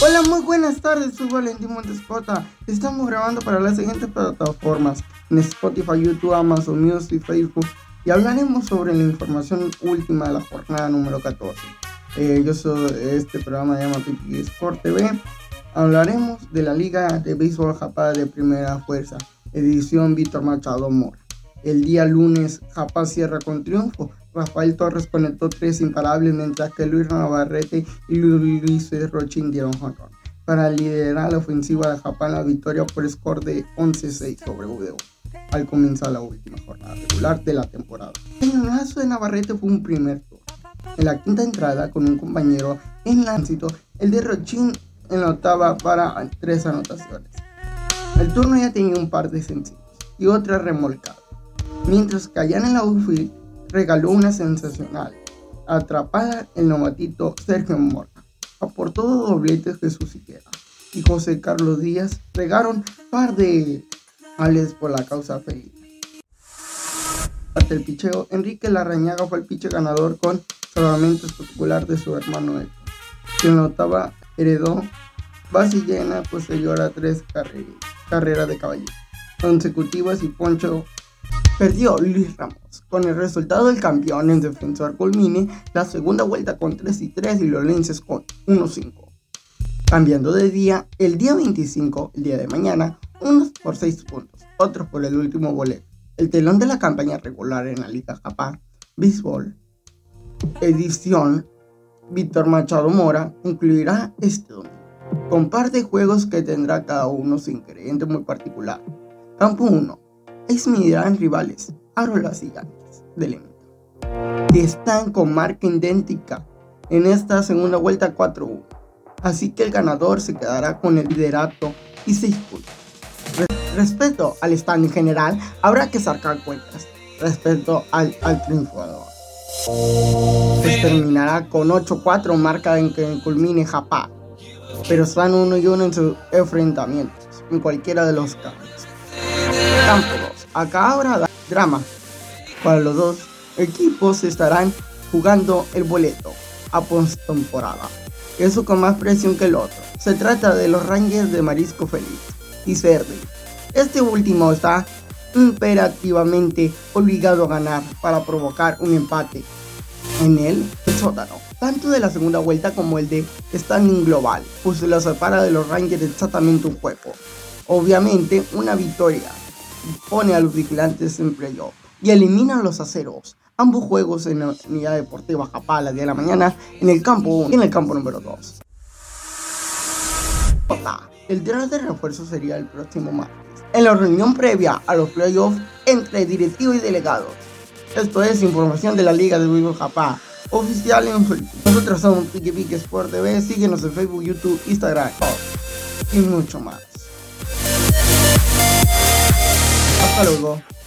Hola, muy buenas tardes, soy Valentín Montescota. Estamos grabando para las siguientes plataformas en Spotify, YouTube, Amazon Music Facebook y hablaremos sobre la información última de la jornada número 14. Eh, yo soy este programa se llama Sport TV. Hablaremos de la Liga de Béisbol Japá de Primera Fuerza, edición Víctor Machado Mora. El día lunes, Japá cierra con triunfo. Rafael Torres conectó tres imparables, mientras que Luis Navarrete y Luis Rochin dieron honor para liderar la ofensiva de Japón la victoria por score de 11-6 sobre VO al comenzar la última jornada regular de la temporada. El cañonazo de Navarrete fue un primer tour. En la quinta entrada, con un compañero en láncito, el de Rochin en la octava para tres anotaciones. El turno ya tenía un par de sencillos y otra remolcada, mientras que allá en la outfield regaló una sensacional atrapada el novatito Sergio Mora. Aportó dos dobletes Jesús Siquera y José Carlos Díaz regaron par de ales por la causa feliz. Ante el picheo, Enrique Larrañaga fue el piche ganador con salvamento espectacular de su hermano Héctor, quien notaba heredó base llena posterior a tres carreras de caballo consecutivas y Poncho perdió Luis Ramos. Con el resultado del campeón en defensor culmine la segunda vuelta con 3 y 3 y los lenses con 1-5. Cambiando de día, el día 25, el día de mañana, unos por 6 puntos, otros por el último boleto. El telón de la campaña regular en la Liga Japá, Béisbol, edición Víctor Machado Mora, incluirá este domingo, con par de juegos que tendrá cada uno su ingrediente muy particular. Campo 1, es en rivales, las Gigantes del que están con marca idéntica en esta segunda vuelta 4-1. Así que el ganador se quedará con el liderato y 6 puntos. Respecto al stand en general, habrá que sacar cuentas respecto al, al triunfador. Se terminará con 8-4, marca en que culmine Japá, pero están uno y uno en sus enfrentamientos, en cualquiera de los casos. Campo 2. Acá habrá drama. Para los dos equipos estarán jugando el boleto a postemporada. Eso con más presión que el otro. Se trata de los Rangers de Marisco Feliz y Cerdi. Este último está imperativamente obligado a ganar para provocar un empate en el sótano, tanto de la segunda vuelta como el de standing global, pues se lo separa de los Rangers exactamente un juego. Obviamente, una victoria pone a los vigilantes en playoff y elimina a los aceros. Ambos juegos en la unidad deportiva Japala de la mañana en el campo 1 y en el campo número 2. El draft de refuerzo sería el próximo martes, en la reunión previa a los playoffs entre directivos y delegados. Esto es información de la Liga de Vivo Japá, oficial en Nosotros somos Piki Piki Sport TV, síguenos en Facebook, YouTube, Instagram y mucho más. Hasta.